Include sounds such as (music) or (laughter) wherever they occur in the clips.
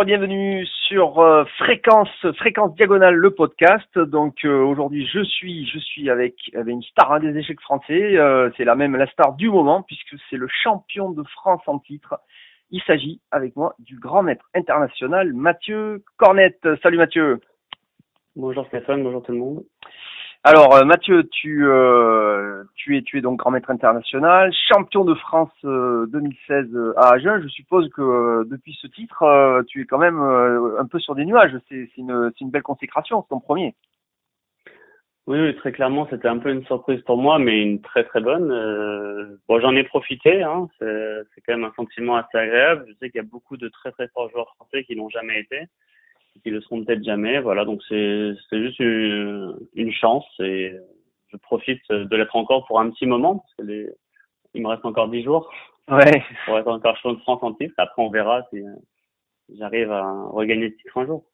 Bonjour, bienvenue sur euh, Fréquence Fréquence Diagonale le podcast. Donc euh, aujourd'hui je suis je suis avec, une star des échecs français. Euh, c'est la même la star du moment puisque c'est le champion de France en titre. Il s'agit avec moi du grand maître international Mathieu Cornette. Salut Mathieu. Bonjour Stéphane, bonjour tout le monde. Alors euh, Mathieu, tu euh, tu es tu es donc grand maître international, champion de France 2016 euh, à Agen. Je suppose que depuis ce titre, tu es quand même un peu sur des nuages. C'est une une belle consécration, c'est ton premier. Oui, oui, très clairement, c'était un peu une surprise pour moi, mais une très très bonne. bon, j'en ai profité. Hein, c'est quand même un sentiment assez agréable. Je sais qu'il y a beaucoup de très très forts joueurs français qui n'ont jamais été qui le seront peut-être jamais. Voilà, donc c'est juste une, une, chance et je profite de l'être encore pour un petit moment parce que les, il me reste encore dix jours. Ouais. (laughs) Pour être encore champion de France en titre. Après, on verra si j'arrive à regagner le titre un jour.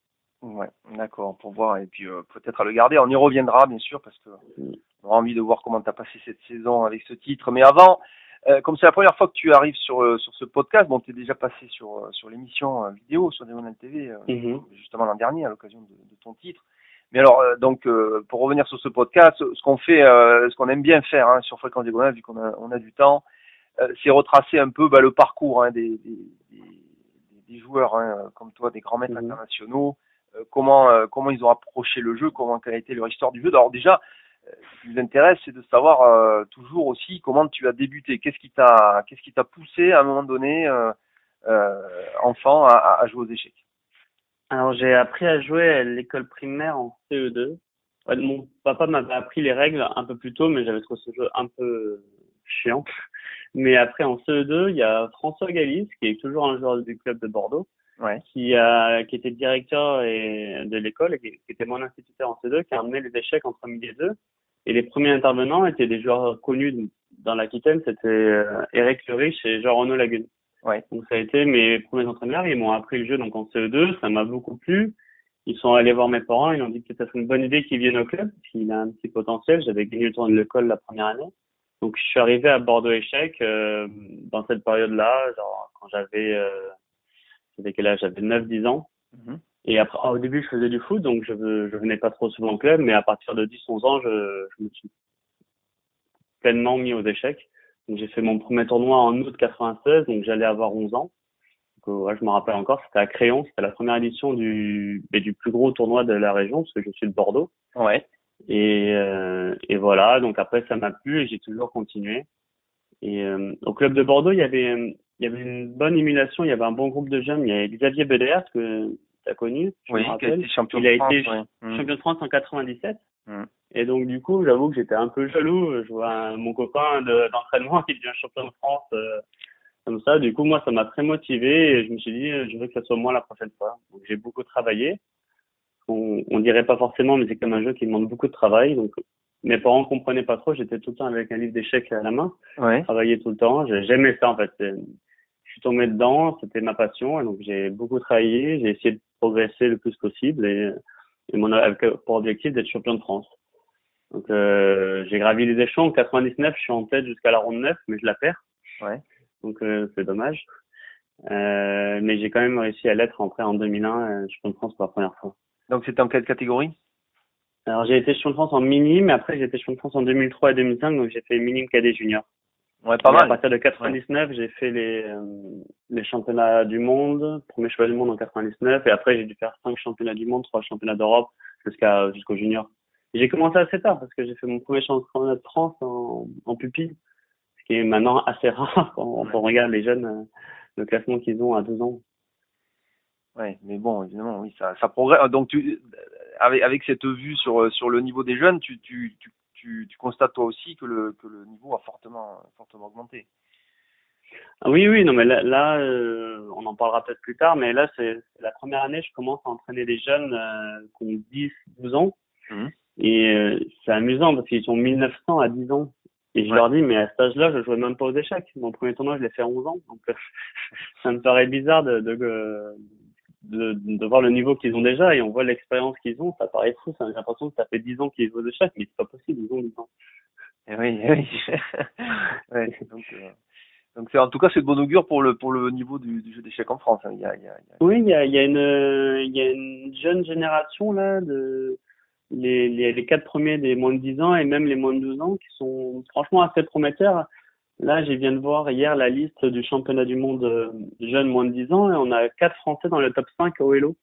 Ouais, d'accord, pour voir et puis euh, peut-être à le garder. On y reviendra bien sûr parce que mm. on a envie de voir comment tu as passé cette saison avec ce titre. Mais avant, euh, comme c'est la première fois que tu arrives sur euh, sur ce podcast, bon, tu es déjà passé sur euh, sur l'émission vidéo sur Diagonal TV mhm. justement l'an dernier à l'occasion de, de, ton titre. Mais alors donc pour revenir sur ce podcast, ce qu'on fait, ce qu'on aime bien faire hein, sur Fréquence Diagonale vu qu'on a on a du temps, c'est retracer un peu bah, le parcours hein, des, des, des, joueurs hein, comme toi, des grands maîtres mhm. internationaux, comment comment ils ont approché le jeu, comment quelle a été leur histoire du jeu. Alors déjà ce qui nous intéresse, c'est de savoir euh, toujours aussi comment tu as débuté. Qu'est-ce qui t'a, qu'est-ce qui t'a poussé à un moment donné, euh, euh, enfant, à, à, jouer aux échecs? Alors j'ai appris à jouer à l'école primaire en CE2. mon papa m'avait appris les règles un peu plus tôt, mais j'avais trouvé ce jeu un peu chiant. Mais après en CE2, il y a François Galis, qui est toujours un joueur du club de Bordeaux, ouais. qui a qui était directeur et, de l'école et qui, était mon instituteur en CE2, qui a amené les échecs entre midi et deux et les premiers intervenants étaient des joueurs connus dans l'Aquitaine, c'était euh, Eric Riche et Jean-Renaud Lagune. Ouais. Donc ça a été mes premiers entraîneurs, ils m'ont appris le jeu donc en CE2, ça m'a beaucoup plu. Ils sont allés voir mes parents, ils ont dit que c'était une bonne idée qu'ils viennent au club, qu'il a un petit potentiel. J'avais gagné le tournoi de l'école la première année. Donc je suis arrivé à Bordeaux Échec euh, dans cette période-là, genre quand j'avais, euh, j'avais quel âge? J'avais 9-10 ans. Mm-hmm. Et après, au début, je faisais du foot, donc je, je venais pas trop souvent au club, mais à partir de 10-11 ans, je, je me suis pleinement mis aux échecs. Donc j'ai fait mon premier tournoi en août 96, donc j'allais avoir 11 ans. Donc, ouais, je me rappelle encore, c'était à Crayon, c'était la première édition du, du plus gros tournoi de la région, parce que je suis de Bordeaux. Ouais. Et, euh, et voilà, donc après ça m'a plu et j'ai toujours continué. Et euh, au club de Bordeaux, il y avait il y avait une bonne émulation, il y avait un bon groupe de jeunes, il y avait Xavier Beder que t'as connu, oui, qui a été champion il a France, été mm. champion de France en 97. Mm. Et donc du coup, j'avoue que j'étais un peu jaloux. Je vois mon copain d'entraînement (laughs) qui devient champion de France euh, comme ça. Du coup, moi, ça m'a très motivé et je me suis dit, je veux que ça soit moi la prochaine fois. Donc j'ai beaucoup travaillé. On, on dirait pas forcément, mais c'est comme un jeu qui demande beaucoup de travail. Donc mes parents comprenaient pas trop. J'étais tout le temps avec un livre d'échecs à la main. Ouais. Travailler tout le temps. J'aimais ça en fait suis tombé dedans, c'était ma passion, et donc j'ai beaucoup travaillé, j'ai essayé de progresser le plus possible, et, et mon avec pour objectif d'être champion de France. Donc euh, j'ai gravi les échelons. En 99, je suis en tête jusqu'à la ronde 9, mais je la perds. Ouais. Donc euh, c'est dommage. Euh, mais j'ai quand même réussi à l'être après en 2001, euh, champion de France pour la première fois. Donc c'était en quelle catégorie? Alors j'ai été champion de France en mini, mais après j'ai été champion de France en 2003 et 2005, donc j'ai fait minime cadet junior. Ouais, pas mal. À partir de 99, j'ai fait les, euh, les championnats du monde, premier choix du monde en 99, et après j'ai dû faire cinq championnats du monde, trois championnats d'Europe jusqu'à jusqu'au junior. J'ai commencé assez tard parce que j'ai fait mon premier championnat de France en, en pupille, ce qui est maintenant assez (laughs) rare quand, on regarde les jeunes, euh, le classement qu'ils ont à 12 ans. Ouais, mais bon, évidemment, oui, ça, ça progresse. Donc, tu, avec, avec cette vue sur, sur le niveau des jeunes, tu, tu, tu tu, tu, constates toi aussi que le, que le niveau a fortement, fortement augmenté. Ah oui, oui, non, mais là, là euh, on en parlera peut-être plus tard, mais là, c'est la première année, je commence à entraîner des jeunes euh, qui ont 10, 12 ans. Mmh. Et euh, c'est amusant parce qu'ils sont 1900 à 10 ans. Et je leur dis, mais à cet âge-là, je jouais même pas aux échecs. Mon premier tournoi, je l'ai fait à 11 ans. Donc, (laughs) ça me paraît bizarre de, de, de, de voir le niveau qu'ils ont déjà et on voit l'expérience qu'ils ont, ça paraît fou, a l'impression que ça fait 10 ans qu'ils jouent de chaque, mais c'est pas possible, ils ont 10 ans. Et eh oui, eh oui. (laughs) ouais, donc, euh, Donc c'est en tout cas c'est de bon augure pour le pour le niveau du, du jeu d'échecs en France. hein. Il y a, il y a, il y a- Oui, il y a, il y a une il y a une jeune génération là de les, les les quatre premiers des moins de 10 ans et même les moins de 12 ans qui sont franchement assez prometteurs. Là, je viens de voir hier la liste du championnat du monde euh, jeunes moins de 10 ans et on a quatre Français dans le top 5 au Hello,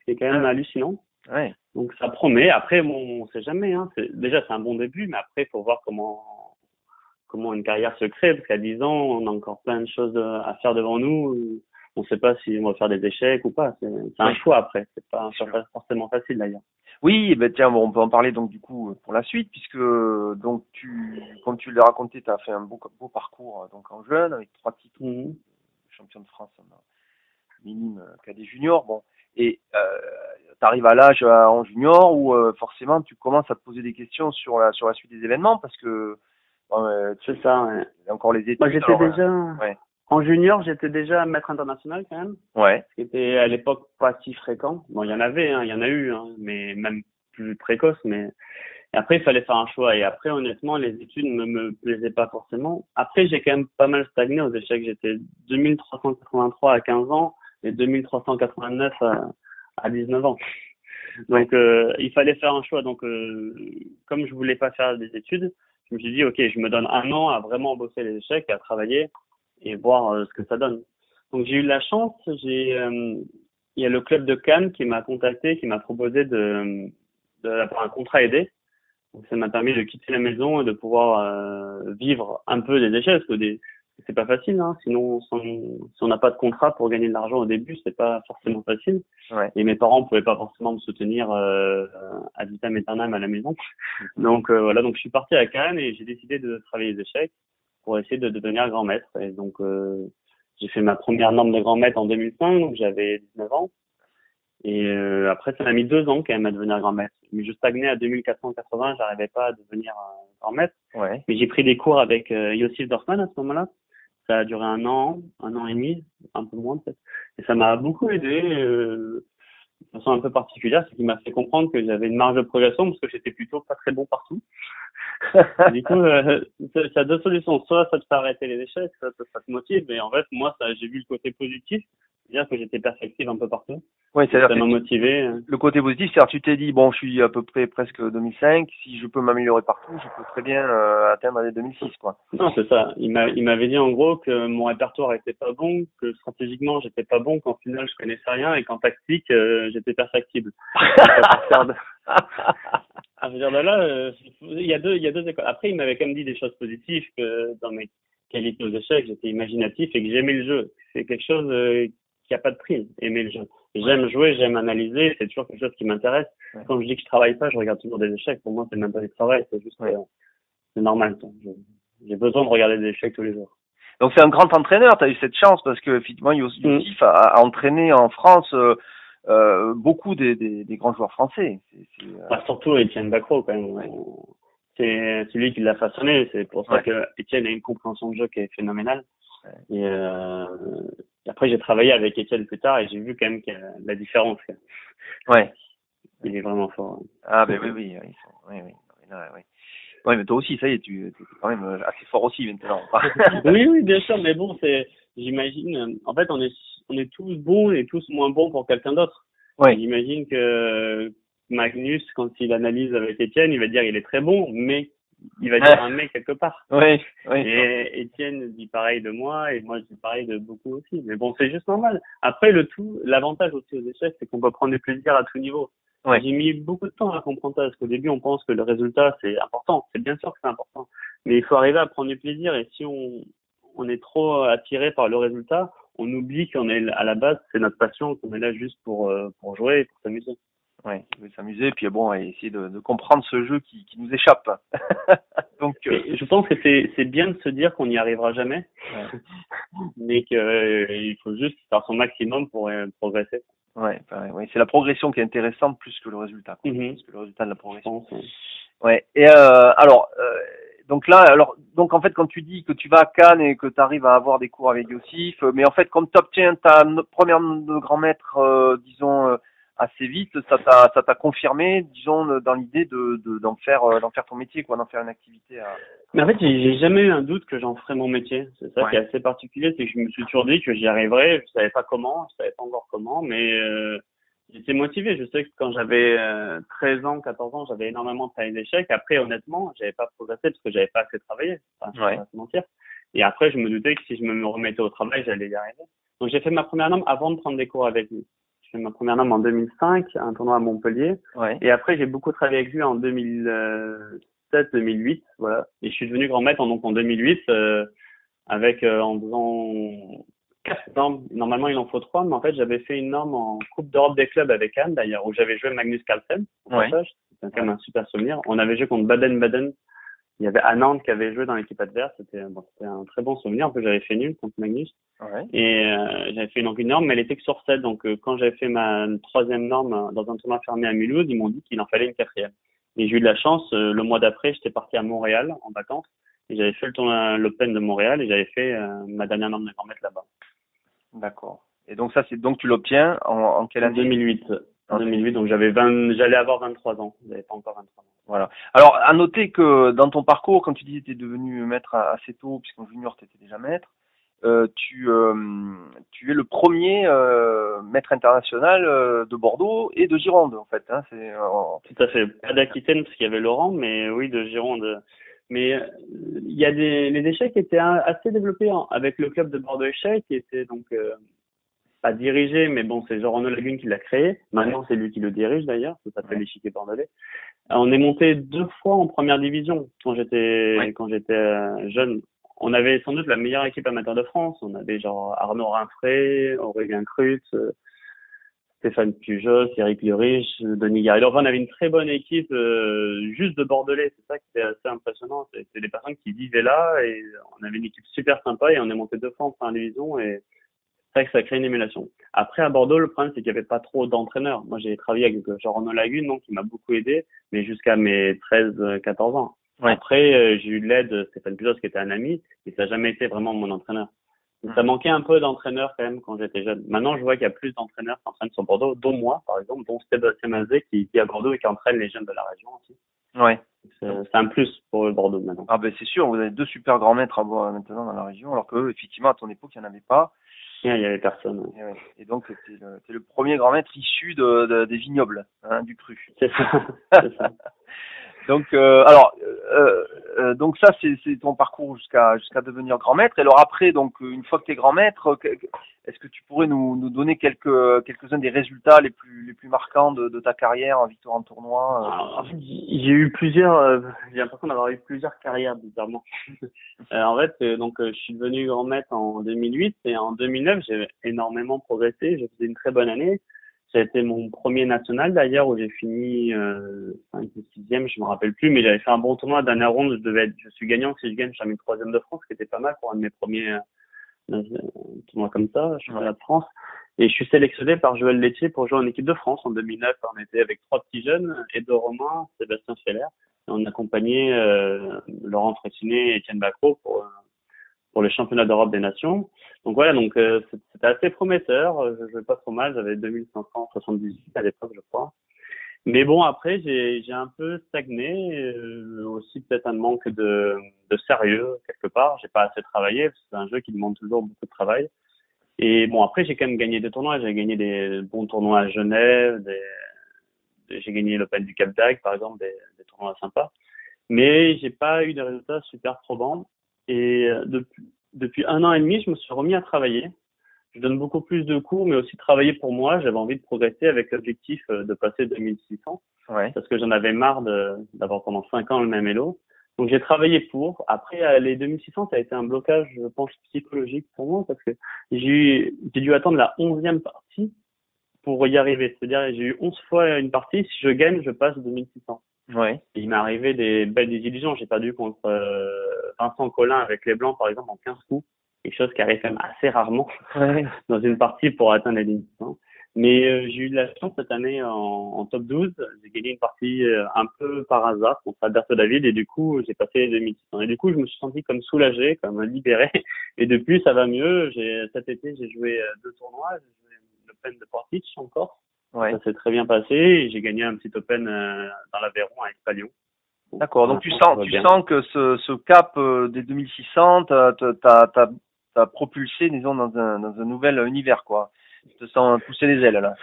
ce qui est quand même hallucinant. Ouais. Donc ça promet. Après, bon, on sait jamais. Hein. C'est- Déjà, c'est un bon début, mais après, il faut voir comment comment une carrière se crée. Parce qu'à 10 ans, on a encore plein de choses à faire devant nous. On ne sait pas si on va faire des échecs ou pas. C'est un choix après. C'est pas pas forcément facile d'ailleurs. Oui, ben tiens, bon, on peut en parler donc du coup pour la suite, puisque donc tu, comme tu l'as raconté, tu as fait un beau, beau parcours euh, donc en jeune avec trois titres Mhm. champion de France en minime euh, cadet junior. Bon, et euh, tu arrives à l'âge euh, en junior où euh, forcément tu commences à te poser des questions sur la sur la suite des événements parce que bon, euh, tu C'est ça. Ouais. encore les études. Moi, j'étais euh, déjà ouais. En junior, j'étais déjà maître international quand même. Ouais, ce qui était à l'époque pas si fréquent. Bon, il y en avait, hein, il y en a eu, hein, mais même plus précoce. Mais et après, il fallait faire un choix. Et après, honnêtement, les études ne me plaisaient pas forcément. Après, j'ai quand même pas mal stagné aux échecs. J'étais 2383 à 15 ans et 2389 à, à 19 ans. Donc, euh, il fallait faire un choix. Donc, euh, comme je voulais pas faire des études, je me suis dit, ok, je me donne un an à vraiment bosser les échecs, à travailler et voir euh, ce que ça donne. Donc j'ai eu de la chance, j'ai euh, il y a le club de Cannes qui m'a contacté, qui m'a proposé de d'avoir un contrat aidé. Donc ça m'a permis de quitter la maison et de pouvoir euh, vivre un peu des échecs parce que des c'est pas facile hein, sinon sans- si on n'a pas de contrat pour gagner de l'argent au début, c'est pas forcément facile. ouais, Et mes parents pouvaient pas forcément me soutenir euh, à vitam aeternam à la maison. (laughs) Donc euh, voilà, donc je suis parti à Cannes et j'ai décidé de travailler les échecs pour essayer de devenir grand maître. Et donc euh, j'ai fait ma première norme de grand maître en 2005, donc j'avais 19 ans. Et euh, après, ça m'a mis deux ans quand même à devenir grand maître. Mais je stagnais à 2480, j'arrivais pas à devenir euh, grand maître. ouais, Mais j'ai pris des cours avec euh, Yossif Dorfman à ce moment-là. Ça a duré un an, un an et demi, un peu moins peut-être. Et ça m'a beaucoup aidé euh, de façon un peu particulière, ce qui m'a fait comprendre que j'avais une marge de progression parce que j'étais plutôt pas très bon partout. (laughs) du coup, euh, ça ça a deux solutions. Soit ça te fait arrêter les échecs, soit ça, ça te motive. Mais en fait, moi, ça, j'ai vu le côté positif, c'est-à-dire que j'étais perfectible un peu partout. Ça c'est-à-dire m'a que motivé. euh. le côté positif, c'est-à-dire tu t'es dit bon, je suis à peu près presque 2005, si je peux m'améliorer partout, je peux très bien euh, atteindre les 2006 quoi. Non, c'est ça. Il m'a, il m'avait dit en gros que mon répertoire était pas bon, que stratégiquement j'étais pas bon, qu'en final je connaissais rien et qu'en tactique euh, j'étais perfectible. (laughs) Partir de là, euh, il y a deux, il y a deux écoles. Après, il m'avait quand même dit des choses positives que dans mes qualités aux échecs, j'étais imaginatif et que j'aimais le jeu. C'est quelque chose euh, qui a pas de prix, aimer le jeu. J'aime jouer, j'aime analyser, c'est toujours quelque chose qui m'intéresse. Ouais. Quand je dis que je travaille pas, je regarde toujours des échecs. Pour moi, c'est même pas du travail, c'est juste, Ouais. euh, c'est normal. J'ai besoin de regarder des échecs tous les jours. Donc c'est un grand entraîneur, tu as eu cette chance parce que effectivement Mm. Yossif a, a entraîné en France euh, euh, beaucoup des, des, des grands joueurs français. Euh, Bah, surtout Étienne Bacro, quand même. Ouais. C'est celui qui l'a façonné. C'est pour ça Ouais. que Étienne a une compréhension de jeu qui est phénoménale. Ouais. Et après, j'ai travaillé avec Étienne plus tard et j'ai vu quand même qu'il y a la différence. ouais. Il est vraiment fort. Ah ben oui, oui, oui, oui. Là, oui. Ouais, mais toi aussi, ça y est, tu es quand même euh, assez fort aussi maintenant. (laughs) oui, oui, bien sûr, mais bon, c'est, j'imagine, euh, en fait, on est, on est tous bons et tous moins bons pour quelqu'un d'autre. ouais, J'imagine que Magnus, quand il analyse avec Étienne, il va dire il est très bon, mais il va dire un mec quelque part. oui, oui. Et Étienne dit pareil de moi et moi je dis pareil de beaucoup aussi. Mais bon, c'est juste normal. Après, le tout, l'avantage aussi aux échecs, c'est qu'on peut prendre du plaisir à tout niveau. Ouais. J'ai mis beaucoup de temps à comprendre ça parce qu'au début, on pense que le résultat c'est important. C'est bien sûr que c'est important, mais il faut arriver à prendre du plaisir. Et si on on est trop attiré par le résultat, on oublie qu'on est à la base, c'est notre passion, qu'on est là juste pour euh, pour jouer et pour s'amuser. Ouais, il veut s'amuser, puis bon, essayer de, de comprendre ce jeu qui, qui nous échappe. (laughs) Donc, euh, je pense que c'est bien de se dire qu'on n'y arrivera jamais, (laughs) mais qu'il il faut juste faire son maximum pour euh, progresser. ouais, pareil, ouais, c'est la progression qui est intéressante plus que le résultat. quoi. Mhm. Plus que le résultat de la progression. pense, ouais. Et euh, alors, euh, donc là, alors, donc en fait, quand tu dis que tu vas à Cannes et que tu arrives à avoir des cours avec Yossif, euh, mais en fait, comme tu obtiens ta première de grand maître, euh, disons euh, assez vite, ça t'a ça t'a confirmé, disons, dans l'idée de d'en faire euh, d'en faire ton métier, quoi, d'en faire une activité. Mais en fait, j'ai jamais eu un doute que j'en ferais mon métier. C'est ça qui est assez particulier, c'est que je me suis toujours dit que j'y arriverais. Je savais pas comment, je savais pas encore comment, mais euh, j'étais motivé. Je sais que quand j'avais 13 ans, 14 ans, j'avais énormément travaillé d'échecs. Après, honnêtement, j'avais pas progressé parce que j'avais pas assez travaillé. Enfin, je vais pas te mentir. Et après, je me doutais que si je me remettais au travail, j'allais y arriver. Donc, j'ai fait ma première norme avant de prendre des cours avec lui. J'ai fait ma première norme en 2005, un tournoi à Montpellier. Ouais. Et après, j'ai beaucoup travaillé avec lui en 2007, 2008, voilà. Et je suis devenu grand maître en, donc en 2008, euh, avec, euh, en faisant quatre normes. Normalement, il en faut trois, mais en fait, j'avais fait une norme en Coupe d'Europe des clubs avec Anne, d'ailleurs, où j'avais joué Magnus Carlsen. Ouais. C'était quand même un super souvenir. On avait joué contre Baden-Baden il y avait Anand qui avait joué dans l'équipe adverse. C'était bon, un très bon souvenir. En plus, j'avais fait nul contre Magnus. Ouais. Et euh, j'avais fait donc une norme, mais elle était que sur 7. Donc, euh, quand j'avais fait ma troisième norme euh, dans un tournoi fermé à Mulhouse, ils m'ont dit qu'il en fallait une quatrième. Et j'ai eu de la chance. euh, le mois d'après, j'étais parti à Montréal en vacances. Et j'avais fait le tournoi l'Open de Montréal et j'avais fait ma dernière norme de grand maître là-bas. D'accord. Et donc ça, c'est donc tu l'obtiens en, en quelle année? 2008. En Ok. 2008, donc j'avais 20, j'allais avoir 23 ans. J'avais pas encore 23 ans. Voilà. Alors, à noter que dans ton parcours, comme tu disais, tu es devenu maître assez tôt, puisqu'en junior, tu étais déjà maître. Euh, tu, euh, tu es le premier euh, maître international euh, de Bordeaux et de Gironde, en fait. Hein, c'est, euh, Tout à fait. Pas d'Aquitaine parce qu'il y avait Laurent, mais oui, de Gironde. Mais euh, il y a des les échecs étaient un- assez développés hein, avec le club de Bordeaux Échecs qui était donc pas dirigé, mais bon, c'est Jean Renaud Lagune qui l'a créé. Maintenant, c'est lui qui le dirige d'ailleurs. Ça s'appelle Ouais. l'échiquier bordelais. On est monté deux fois en première division quand j'étais Ouais. quand j'étais euh, jeune. On avait sans doute la meilleure équipe amateur de France. On avait genre Arnaud Rinfré, Aurélien Crut, euh, Stéphane Pujos, Eric Lurich, Denis Garrido. Enfin, on avait une très bonne équipe euh, juste de Bordelais. C'est ça qui était assez impressionnant. C'était des personnes qui vivaient là et on avait une équipe super sympa et on est monté deux fois en première division et c'est vrai que ça crée une émulation. Après, à Bordeaux, le problème, c'est qu'il n'y avait pas trop d'entraîneurs. Moi, j'ai travaillé avec Jean-Renaud Lagune, donc il m'a beaucoup aidé, mais jusqu'à mes 13, 14 ans. Ouais. Après, euh, j'ai eu de l'aide de Stéphane Pujos, qui était un ami, mais ça n'a jamais été vraiment mon entraîneur. Donc, ça Mhm. manquait un peu d'entraîneurs quand même quand j'étais jeune. Maintenant, je vois qu'il y a plus d'entraîneurs qui entraînent sur Bordeaux, dont moi, par exemple, dont Sébastien Mazet, qui, est à Bordeaux et qui entraîne les jeunes de la région aussi. ouais. C'est un plus pour Bordeaux maintenant. Ah ben c'est sûr, vous avez deux super grands maîtres à voir maintenant dans la région, alors que effectivement à ton époque il n'y en avait pas. Il y avait personne. ouais. Et, ouais. Et donc t'es le, t'es le premier grand maître issu de, de- des vignobles, hein, du cru. C'est ça. C'est ça. (laughs) Donc, euh, alors, euh, euh, donc ça, c'est ton parcours jusqu'à jusqu'à devenir grand maître. Et alors après, donc une fois que tu es grand maître, est-ce que tu pourrais nous, nous donner quelques quelques uns des résultats les plus les plus marquants de, ta carrière en victoire en tournoi fait, j'ai eu plusieurs, j'ai l'impression d'avoir eu plusieurs carrières bizarrement. (laughs) En fait, donc je suis devenu grand maître en 2008 et en 2009 j'ai énormément progressé. J'ai fait une très bonne année. Ça a été mon premier national d'ailleurs où j'ai fini euh, 5 ou 6e, je me rappelle plus, mais j'avais fait un bon tournoi. Dernière ronde, je devais être, je suis gagnant. Si je gagne, je termine troisième de France, ce qui était pas mal pour un de mes premiers euh, tournois comme ça, championnat de France. Et je suis sélectionné par Joël Laitier pour jouer en équipe de France en 2009. On était avec trois petits jeunes, Edo Romain, Sébastien Feller. Et on accompagnait euh, Laurent Fressinet et Étienne Bacro pour, euh, pour les championnats d'Europe des Nations. Donc voilà, donc euh, c'était assez prometteur. Euh, Je jouais pas trop mal, j'avais 2578 à l'époque, je crois. Mais bon, après, j'ai un peu stagné, euh, aussi peut-être un manque de, de sérieux quelque part. J'ai pas assez travaillé, c'est un jeu qui demande toujours beaucoup de travail. Et bon, après, j'ai quand même gagné des tournois. J'ai gagné des bons tournois à Genève, des, des- j'ai gagné l'Open du Cap d'Agde, par exemple, des, des tournois sympas. Mais j'ai pas eu de résultats super probants. Et euh, depuis, depuis un an et demi, je me suis remis à travailler. Je donne beaucoup plus de cours, mais aussi travailler pour moi. J'avais envie de progresser avec l'objectif euh, de passer 2600 Ouais. parce que j'en avais marre d'avoir pendant cinq ans le même Elo. Donc j'ai travaillé pour. Après euh, les 2600, ça a été un blocage, je pense, psychologique pour moi parce que j'ai dû attendre la onzième partie pour y arriver. C'est-à-dire j'ai eu 11 fois une partie. Si je gagne, je passe 2600. Ouais. Il m'est arrivé des belles désillusions. J'ai perdu contre euh, Vincent Collin avec les Blancs, par exemple, en 15 coups. Quelque chose qui arrive quand même assez rarement (laughs) Ouais. dans une partie pour atteindre les limites. hein. Mais euh, j'ai eu de la chance cette année en, en top 12. J'ai gagné une partie euh, un peu par hasard contre Alberto David et du coup j'ai passé les 2600. Et du coup je me suis senti comme soulagé, comme libéré. (laughs) Et depuis ça va mieux. J'ai cet été j'ai joué euh, deux tournois. J'ai joué l'Open de Portage encore Ça s'est très bien passé et j'ai gagné un petit Open euh, dans l'Aveyron à Espalion. D'accord. Donc tu sens, tu sens que ce, ce cap euh, des 2600 t'as propulsé, disons, dans un, dans un nouvel univers, quoi. Tu te sens pousser les ailes là.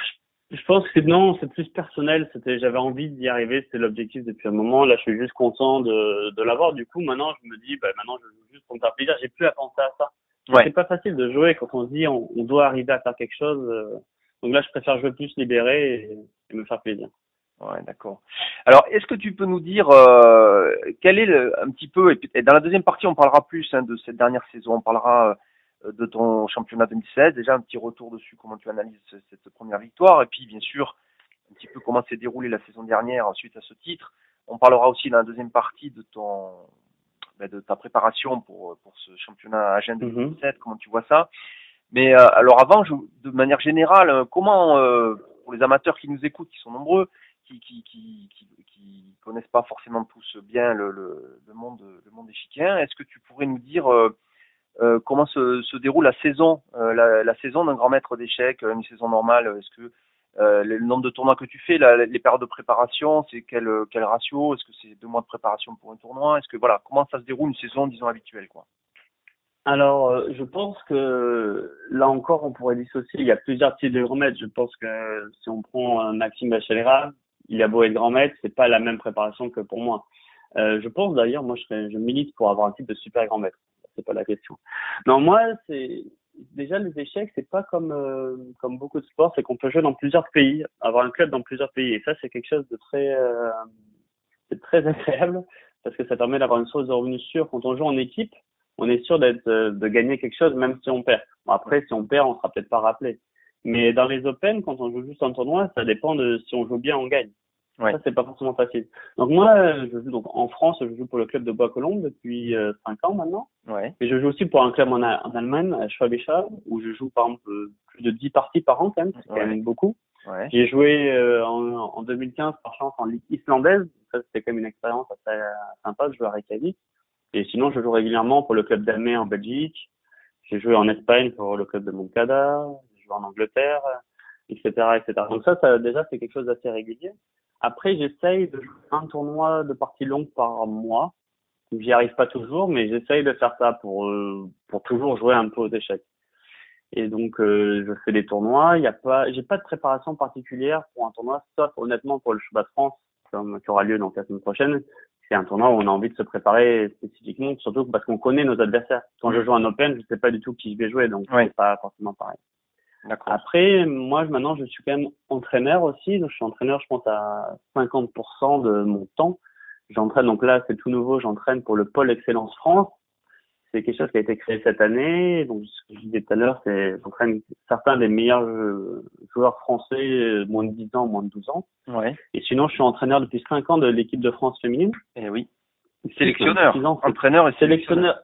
Je pense que non, c'est plus personnel. C'était, j'avais envie d'y arriver, c'était l'objectif depuis un moment. Là, je suis juste content de, de l'avoir. Du coup, maintenant, je me dis, bah, maintenant, je joue juste pour me faire plaisir. J'ai plus à penser à ça. Ouais. C'est pas facile de jouer quand on se dit, on, on doit arriver à faire quelque chose. Euh. Donc là, je préfère jouer plus libéré et, me faire plaisir. Ouais, d'accord. Alors, est-ce que tu peux nous dire euh, quel est le, un petit peu et, dans la deuxième partie, on parlera plus hein, de cette dernière saison. On parlera euh, de ton championnat 2016. Déjà un petit retour dessus, comment tu analyses cette première victoire, et puis bien sûr un petit peu comment s'est déroulée la saison dernière suite à ce titre. On parlera aussi dans la deuxième partie de ton ben, de ta préparation pour pour ce championnat Agenda 2017, mhm. comment tu vois ça? Mais euh, alors avant, je, de manière générale, euh, comment pour les amateurs qui nous écoutent, qui sont nombreux, qui qui qui qui, connaissent pas forcément tous bien le le, le monde le monde échiquien, est-ce que tu pourrais nous dire euh, comment se, se, déroule la saison, euh, la, la, saison d'un grand maître d'échecs, une saison normale? Est-ce que euh, le nombre de tournois que tu fais, la, les périodes de préparation, c'est quel, quel ratio? Est-ce que c'est deux mois de préparation pour un tournoi? Est-ce que voilà, comment ça se déroule une saison, disons habituelle, quoi? Alors, je pense que là encore, on pourrait dissocier. Il y a plusieurs types de grands maîtres. Je pense que si on prend un Maxime Bachelera, il a beau être grand maître, c'est pas la même préparation que pour moi. Euh, je pense d'ailleurs, moi, je, serais, je milite pour avoir un type de super grand maître c'est pas la question. Non, moi, c'est déjà les échecs, c'est pas comme euh, comme beaucoup de sports, c'est qu'on peut jouer dans plusieurs pays, avoir un club dans plusieurs pays, et ça, c'est quelque chose de très euh, très agréable parce que ça permet d'avoir une source de revenus sûre. Quand on joue en équipe, on est sûr d'être euh, de gagner quelque chose, même si on perd. Bon, après, si on perd, on sera peut-être pas rappelé. Mais dans les Open, quand on joue juste un tournoi, ça dépend de si on joue bien, on gagne. Ouais. Ça, c'est pas forcément facile. Donc moi, je joue donc en France, je joue pour le club de Bois-Colombes depuis euh, 5 ans maintenant. Ouais. Et je joue aussi pour un club en, en Allemagne, à où je joue par exemple plus de 10 parties par an quand même, c'est quand même beaucoup. Ouais. J'ai joué euh, en, en, 2015 par chance en ligue islandaise. Ça, c'était quand même une expérience assez euh, sympa de jouer à Reykjavik. Et sinon, je joue régulièrement pour le club d'Almé en Belgique. J'ai joué en Espagne pour le club de Moncada. J'ai joué en Angleterre, etc., etc. Donc ça, ça déjà, c'est quelque chose d'assez régulier. Après, j'essaye de jouer un tournoi de partie longue par mois. J'y arrive pas toujours, mais j'essaye de faire ça pour euh, pour toujours jouer un peu aux échecs. Et donc, euh, je fais des tournois. Il y a pas, j'ai pas de préparation particulière pour un tournoi, sauf honnêtement pour le Cheval de France, qui aura lieu donc la semaine prochaine. C'est un tournoi où on a envie de se préparer spécifiquement, surtout parce qu'on connaît nos adversaires. Quand je joue un Open, je sais pas du tout qui je vais jouer, donc c'est pas forcément pareil. Après, moi, maintenant, je suis quand même entraîneur aussi. Donc, je suis entraîneur, je pense, à 50% de mon temps. J'entraîne, donc là, c'est tout nouveau, j'entraîne pour le pôle Excellence France. C'est quelque chose qui a été créé cette année. Donc, ce que je disais tout à l'heure, c'est j'entraîne certains des meilleurs joueurs français, moins de 10 ans, moins de 12 ans. Ouais. Et sinon, je suis entraîneur depuis 5 ans de l'équipe de France féminine. Eh oui. Sélectionneur. Entraîneur et sélectionneur.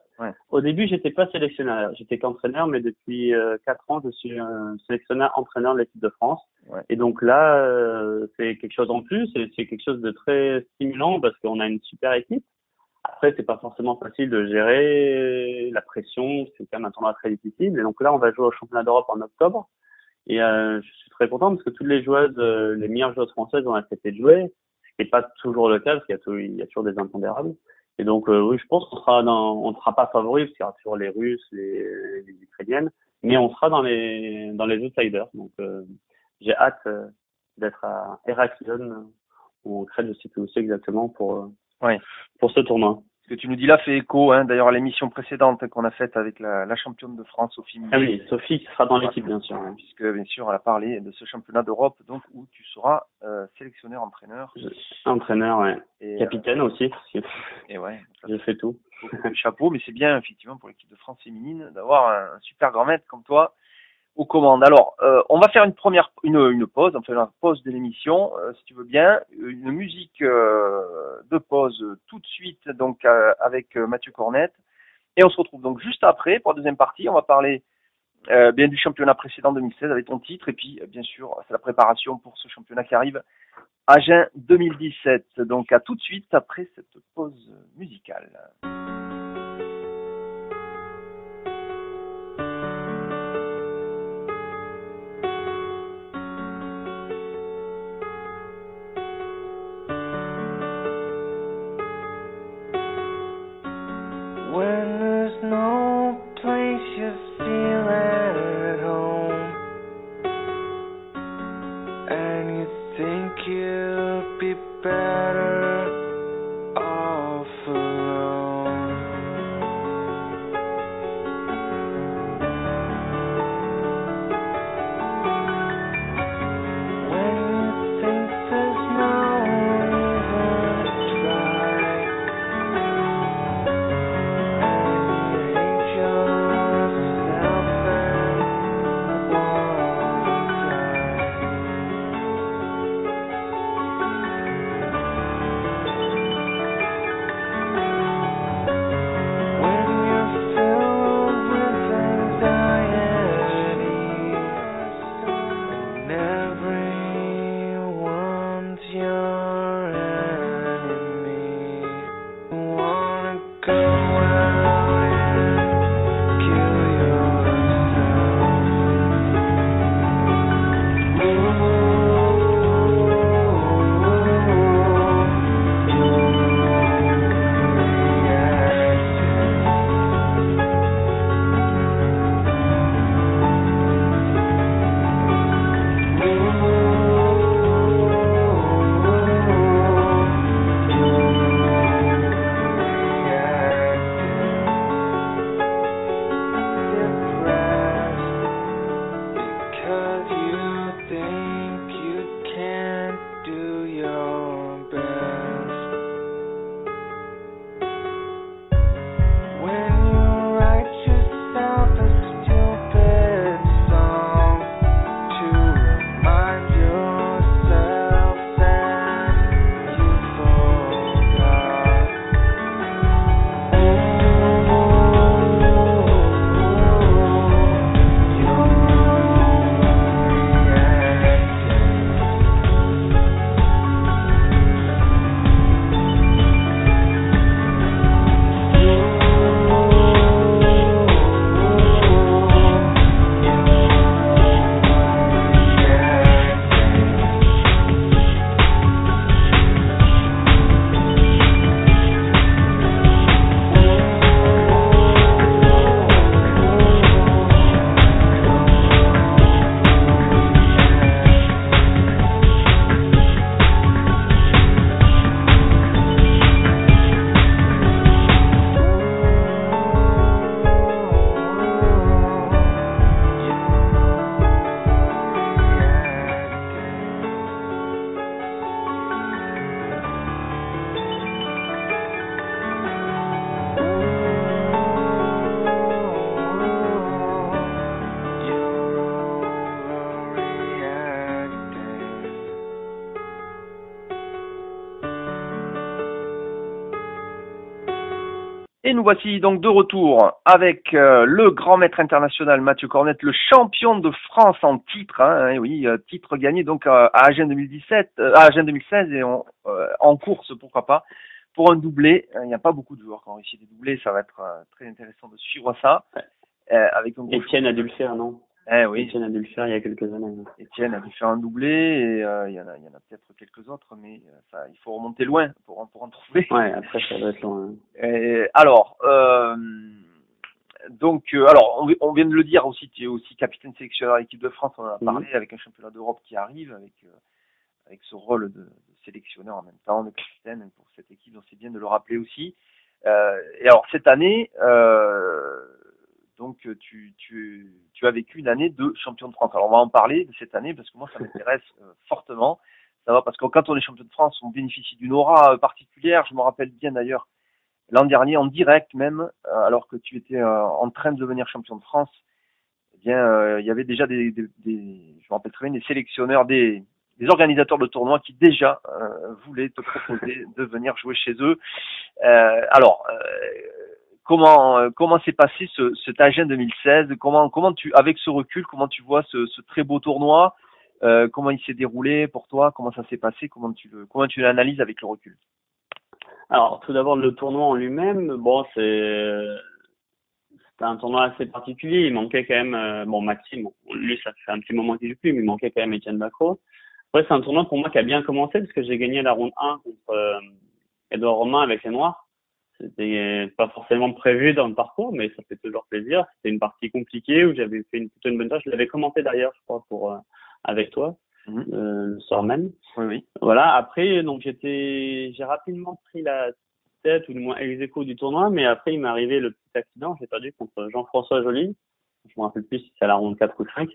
Au début, j'étais pas sélectionneur, j'étais qu'entraîneur, mais depuis euh, quatre ans, je suis sélectionneur entraîneur de l'équipe de France. Ouais. Et donc là, euh, c'est quelque chose en plus, c'est quelque chose de très stimulant parce qu'on a une super équipe. Après, c'est pas forcément facile de gérer la pression, c'est quand même un tournoi très difficile. Et donc là, on va jouer au championnat d'Europe en octobre. Et euh, je suis très content parce que toutes les joueuses, euh, les meilleures joueuses françaises ont accepté de jouer, ce qui n'est pas toujours le cas parce qu'il y, il y a toujours des impondérables. Et donc, euh, oui, je pense qu'on sera dans, on ne sera pas favori, parce qu'il y aura toujours les Russes, les, les Ukrainiennes, mais on sera dans les, dans les outsiders. Donc, euh, j'ai hâte euh, d'être à Heraklion, où on crée, je sais plus où exactement, pour, ouais. pour ce tournoi. Ce que tu nous dis là fait écho, hein, d'ailleurs, à l'émission précédente qu'on a faite avec la, la, championne de France, Sophie Ah oui, Sophie qui sera dans l'équipe, bien sûr. Hein. Puisque, bien sûr, elle a parlé de ce championnat d'Europe, donc, où tu seras euh, sélectionneur, entraîneur. Entraîneur, ouais. Et, Capitaine euh, aussi. Et ouais. (laughs) Je fais tout. Chapeau, mais c'est bien, effectivement, pour l'équipe de France féminine, d'avoir un, un super grand maître comme toi, aux commandes. Alors, euh, on va faire une première, une, une pause, enfin une pause de l'émission, euh, si tu veux bien, une musique euh, de pause tout de suite, donc avec Mathieu Cornette, et on se retrouve donc juste après pour la deuxième partie. On va parler bien du championnat précédent 2016 avec ton titre, et puis bien sûr c'est la préparation pour ce championnat qui arrive, Agen 2017. Donc à tout de suite après cette pause musicale. Nous voici donc de retour avec euh, le grand maître international Mathieu Cornette, le champion de France en titre. Hein, hein oui, euh, titre gagné donc euh, à Agen 2017, à Agen 2016 et en course pourquoi pas pour un doublé. Il n'y a pas beaucoup de joueurs qui ont réussi des doublés, ça va être très intéressant de suivre ça. avec Etienne a dû le faire, non? Eh oui. Etienne a dû le faire il y a quelques années. Etienne a dû faire un doublé et euh, il y en a, il y en a peut-être quelques autres, mais euh, ça, il faut remonter loin pour, pour en trouver. Ouais, après ça doit être loin. (laughs) Et, alors, euh, donc, euh, alors, on, on, vient de le dire aussi, tu es aussi capitaine sélectionneur équipe de France, on en a mhm. parlé avec un championnat d'Europe qui arrive, avec avec ce rôle de, de, sélectionneur en même temps, de capitaine pour cette équipe, donc c'est bien de le rappeler aussi. et alors cette année. Euh, donc euh, tu, tu, tu as vécu une année de champion de France. Alors on va en parler de cette année parce que moi ça m'intéresse euh, fortement. Ça va parce que quand on est champion de France, on bénéficie d'une aura euh, particulière. Je me rappelle bien d'ailleurs l'an dernier en direct même, alors que tu étais en train de devenir champion de France. Eh bien, il y avait déjà des, des, des, je me rappelle très bien, des sélectionneurs, des, des organisateurs de tournois qui déjà voulaient te proposer de venir jouer chez eux. alors comment euh, comment s'est passé ce, cet Agen 2016 Comment comment tu avec ce recul comment tu vois ce, ce très beau tournoi? Euh, Comment il s'est déroulé pour toi? Comment ça s'est passé? Comment tu le comment tu l'analyses avec le recul? Alors tout d'abord le tournoi en lui-même, bon c'est c'était un tournoi assez particulier. Il manquait quand même euh, bon Maxime, lui ça fait un petit moment qu'il joue plus, mais il manquait quand même Étienne Bacro. Après c'est un tournoi pour moi qui a bien commencé parce que j'ai gagné la ronde 1 contre Edouard Romain avec les Noirs. C'était pas forcément prévu dans le parcours, mais ça fait toujours plaisir. C'était une partie compliquée où j'avais fait une, plutôt une bonne tâche. Je l'avais commenté d'ailleurs, je crois, pour euh, avec toi. mhm. le soir même. Oui, oui. Voilà. Après, donc j'étais, j'ai rapidement pris la tête ou du moins ex du tournoi, mais après il m'est arrivé le petit accident. J'ai perdu contre Jean-François Joly. Je me rappelle plus si c'est à la ronde 4 ou 5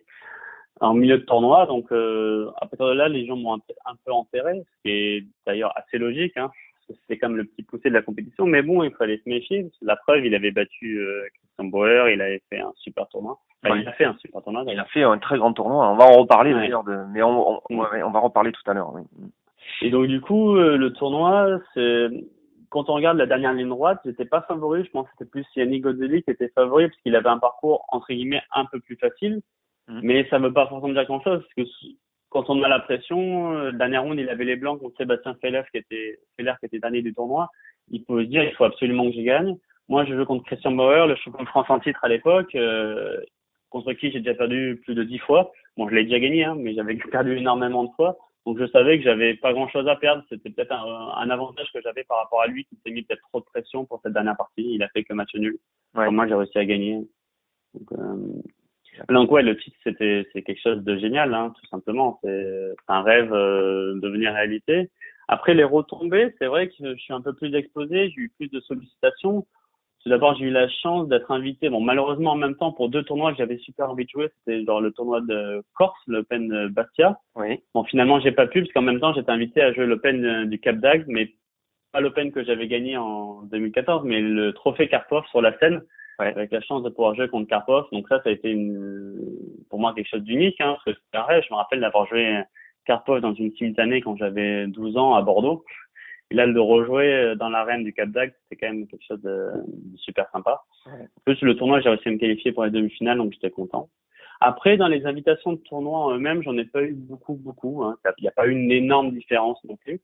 en milieu de tournoi. Donc, euh, à partir de là, les gens m'ont un, peu enterré, ce qui est d'ailleurs assez logique, hein, c'était comme le petit poussé de la compétition. Mais bon, il fallait se méfier. La preuve, il avait battu euh, Christian Bauer, il avait fait un super tournoi. Il a fait un super tournoi. Il a fait un très grand tournoi. On va en reparler d'ailleurs, de... mais on, on, mm. on, va reparler tout à l'heure. Oui. Et donc, du coup, euh, le tournoi, c'est quand on regarde la dernière ligne droite, j'étais pas favori. Je pense que c'était plus Yannick Godzelli qui était favori parce qu'il avait un parcours entre guillemets un peu plus facile. Mhm. Mais ça ne veut pas forcément dire grand-chose, parce que quand on a la pression, euh, dernière ronde, il avait les blancs contre Sébastien Feller, qui était, Feller, qui était dernier du tournoi. Il peut se dire, il faut absolument que j'y gagne. Moi, je joue contre Christian Bauer, le champion de France en titre à l'époque, euh, contre qui j'ai déjà perdu plus de dix fois. Bon, je l'ai déjà gagné, hein, mais j'avais (laughs) perdu énormément de fois. Donc, je savais que j'avais pas grand chose à perdre. C'était peut-être un, un, avantage que j'avais par rapport à lui, qui s'est mis peut-être trop de pression pour cette dernière partie. Il a fait que match nul. Ouais. moi, j'ai réussi à gagner. Donc, euh, donc ouais, le titre c'était c'est quelque chose de génial, hein, tout simplement. C'est un rêve euh, devenir réalité. Après les retombées, c'est vrai que je suis un peu plus exposé, j'ai eu plus de sollicitations. Tout d'abord, j'ai eu la chance d'être invité. Bon, malheureusement en même temps pour deux tournois que j'avais super envie de jouer, c'était genre le tournoi de Corse, l'Open Bastia. Oui. Bon, finalement j'ai pas pu parce qu'en même temps j'étais invité à jouer l'Open du Cap d'Agde, mais pas l'Open que j'avais gagné en 2014, mais le trophée Karpov sur la scène avec la chance de pouvoir jouer contre Karpov. Donc ça, ça a été une, pour moi quelque chose d'unique, hein, parce que c'est pareil, je me rappelle d'avoir joué Karpov dans une simultanée quand j'avais 12 ans à Bordeaux. Et là, de le rejouer dans l'arène du Cap d'Agde, c'était quand même quelque chose de, super sympa. En plus, le tournoi, j'ai réussi à me qualifier pour les demi-finales, donc j'étais content. Après, dans les invitations de tournoi en eux-mêmes, j'en ai pas eu beaucoup, beaucoup. Hein. Il n'y a pas eu une énorme différence non plus.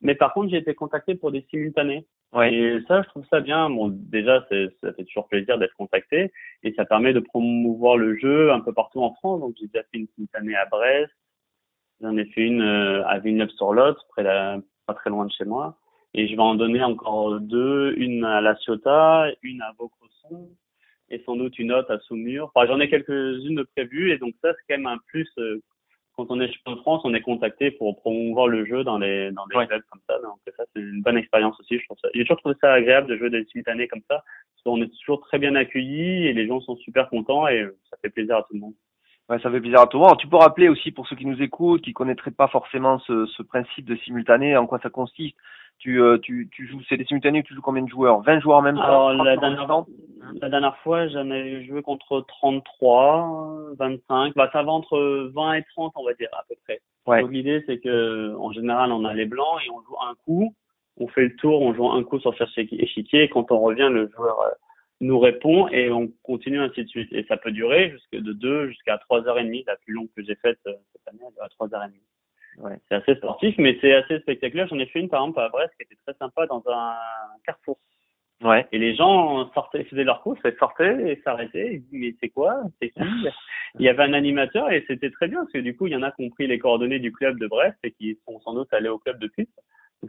Mais par contre, j'ai été contacté pour des simultanés. Ouais. Ça, je trouve ça bien. Bon, déjà, ça fait toujours plaisir d'être contacté et ça permet de promouvoir le jeu un peu partout en France. Donc, j'ai déjà fait une simultanée à Brest. J'en ai fait une euh, à Villeneuve-sur-Lot, près pas très loin de chez moi. Et je vais en donner encore deux, une à La Ciotat, une à Vaucresson et sans doute une autre à Saumur. Enfin, j'en ai quelques-unes prévues et donc ça, c'est quand même un plus euh, quand on est champion de France, on est contacté pour promouvoir le jeu dans les dans des clubs comme ça. Donc ça, c'est une bonne expérience aussi. Je trouve ça. J'ai toujours trouvé ça agréable de jouer des simultanés comme ça. Parce qu'on est toujours très bien accueillis et les gens sont super contents et ça fait plaisir à tout le monde. Ouais, ça fait plaisir à tout le monde. tu peux rappeler aussi pour ceux qui nous écoutent, qui connaîtraient pas forcément ce, ce principe de simultané, en quoi ça consiste? Tu, euh, tu, tu joues, c'est des simultanés, tu joues combien de joueurs? 20 joueurs en même temps Alors, la dernière, la dernière fois, j'en ai joué contre 33, 25. Bah, ça va entre 20 et 30, on va dire, à peu près. Ouais. Donc, l'idée, c'est que, en général, on a les blancs et on joue un coup. On fait le tour, on joue un coup sur chaque échiquier. Et quand on revient, le joueur euh, nous répond et on continue ainsi de suite. Et ça peut durer jusque de 2 jusqu'à 3 heures et demie. La plus longue que j'ai faite euh, cette année, elle à 3 heures et demie. Ouais. C'est assez sportif, mais c'est assez spectaculaire. J'en ai fait une, par exemple, à Brest, qui était très sympa dans un carrefour. Ouais. Et les gens sortaient, faisaient leur course, ils sortaient et s'arrêtaient. Ils disaient, mais c'est quoi? C'est qui? il y avait un animateur et c'était très bien parce que du coup, il y en a qui ont pris les coordonnées du club de Brest et qui sont sans doute allés au club depuis.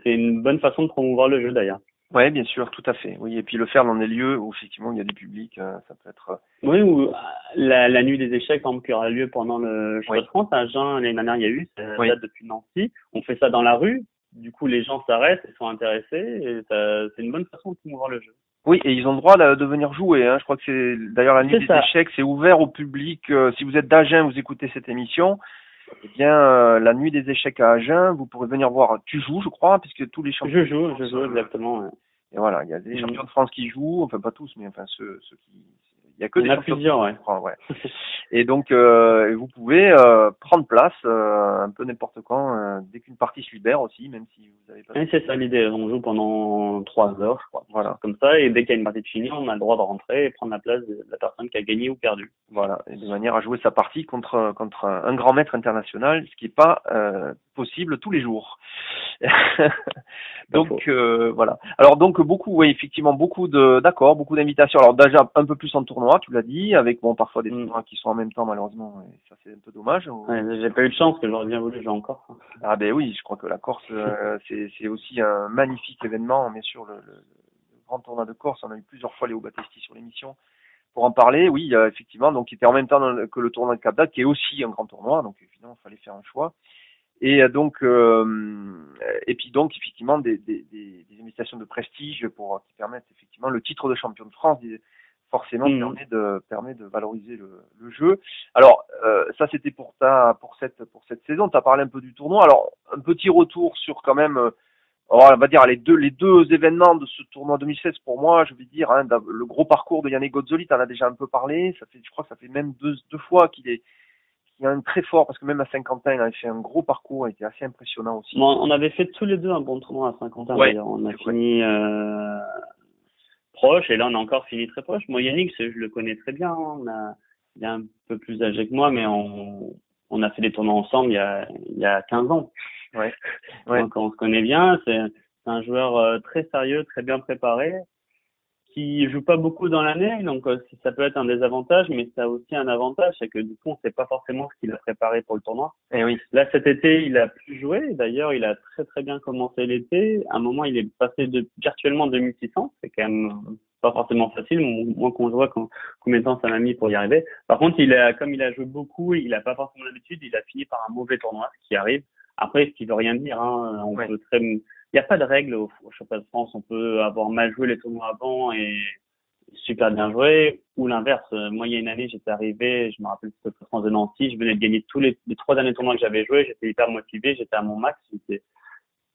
C'est une bonne façon de promouvoir le jeu d'ailleurs. Ouais, bien sûr, tout à fait. Oui, et puis le faire dans des lieux où effectivement il y a du public, euh, ça peut être. Oui, ou la, la nuit des échecs, par exemple, qui aura lieu pendant le Championnat de France à Agen l'année dernière, il y a eu, ça oui. date depuis Nancy. On fait ça dans la rue. Du coup, les gens s'arrêtent et sont intéressés. Et c'est une bonne façon de promouvoir le jeu. Oui, et ils ont le droit de venir jouer. Hein. Je crois que c'est d'ailleurs la nuit des ça. échecs, c'est ouvert au public. Euh, si vous êtes d'Agen, vous écoutez cette émission. Eh bien, euh, la nuit des échecs à Agen, vous pourrez venir voir. Tu joues, je crois, puisque tous les champions. Je joue, je joue exactement. Ouais. Et voilà, il y a des champions de France qui jouent, enfin pas tous, mais enfin ceux, ceux qui, il y a que des a plusieurs, ouais. Ouais. (laughs) Et donc, euh, vous pouvez euh, prendre place euh, un peu n'importe quand, euh, dès qu'une partie se libère aussi, même si vous avez pas. Oui, c'est ça l'idée. On joue pendant trois heures, je crois. Voilà. Comme ça, et dès qu'il y a une partie de finie, on a le droit de rentrer et prendre la place de la personne qui a gagné ou perdu. Voilà, et de manière à jouer sa partie contre contre un grand maître international, ce qui n'est pas euh, possible tous les jours. (laughs) donc euh, voilà. Alors donc beaucoup, oui, effectivement beaucoup de d'accord, beaucoup d'invitations. Alors déjà un peu plus en tournoi, tu l'as dit, avec bon parfois des Mm. tournois qui sont en même temps malheureusement, et ça c'est un peu dommage. Ouais, J'ai pas eu de chance, que j'aurais bien voulu jouer encore. Ah ben oui, je crois que la Corse euh, (laughs) c'est c'est aussi un magnifique événement, bien sûr le, le, le grand tournoi de Corse, on a eu plusieurs fois Léo Battesti sur l'émission. pour en parler, oui, effectivement, donc qui était en même temps que le tournoi de Cap qui est aussi un grand tournoi, donc évidemment, il fallait faire un choix. Et euh, donc, euh, et puis donc effectivement des, des, des, invitations de prestige pour qui permettent effectivement le titre de champion de France forcément mmh. permet de permet de valoriser le, le jeu. Alors euh, ça c'était pour ta pour cette pour cette saison. Tu as parlé un peu du tournoi. Alors un petit retour sur quand même euh, on va dire les deux les deux événements de ce tournoi 2016 pour moi, je vais dire hein, le gros parcours de Yannick Gozzoli, tu en as déjà un peu parlé, ça fait je crois que ça fait même deux deux fois qu'il est il y a un très fort, parce que même à Saint-Quentin, il avait fait un gros parcours, il était assez impressionnant aussi. on avait fait tous les deux un bon tournoi à Saint-Quentin, d'ailleurs. On a fini euh, proche, et là, on a encore fini très proche. Moi, Yannick, je le connais très bien. Hein. On a, il est un peu plus âgé que moi, mais on, on a fait des tournois ensemble il y a, il y a 15 ans. Ouais. ouais. (laughs) Donc, on se connaît bien. C'est un joueur euh, très sérieux, très bien préparé qui joue pas beaucoup dans l'année, donc euh, ça peut être un désavantage, mais ça a aussi un avantage, c'est que du coup on sait pas forcément ce qu'il a préparé pour le tournoi. Et eh oui. Là cet été il a pu jouer, d'ailleurs il a très très bien commencé l'été. À un moment il est passé de virtuellement 2600, c'est quand même pas forcément facile, moins qu'on voit combien de temps ça m'a mis pour y arriver. Par contre il a comme il a joué beaucoup, il a pas forcément l'habitude, il a fini par un mauvais tournoi, ce qui arrive. Après ce qui veut rien dire, hein, on peut très n'y a pas de règle au, championnat de France. On peut avoir mal joué les tournois avant et super bien joué, ou l'inverse. Moi, il y a une année, j'étais arrivé, je me rappelle c'était le France de Nancy, je venais de gagner tous les, les trois derniers tournois que j'avais joué, j'étais hyper motivé, j'étais à mon max, j'étais,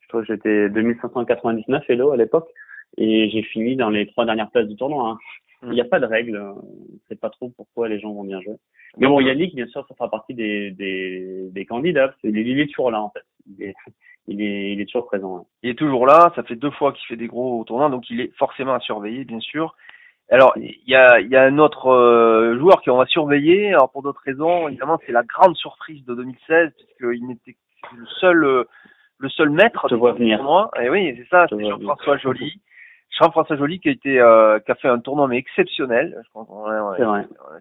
je crois que j'étais 2599 hello à l'époque, et j'ai fini dans les trois dernières places du tournoi. Hein. Mm. Il n'y a pas de règle, on sait pas trop pourquoi les gens vont bien jouer. Mais bon, Yannick, bien sûr, ça fera partie des, des, des candidats. Il est toujours là, en fait. Il est, il est, il est toujours présent. Il est toujours là. Ça fait deux fois qu'il fait des gros tournois, donc il est forcément à surveiller, bien sûr. Alors, il y a, y a un autre euh, joueur qu'on va surveiller. Alors, pour d'autres raisons, évidemment, c'est la grande surprise de 2016, puisqu'il n'était le seul, euh, le seul maître du tournoi. Et oui, c'est ça, c'est Jean-François Joly. Jean-François Joly qui a été, euh, qui a fait un tournoi mais exceptionnel. Je pense on, a,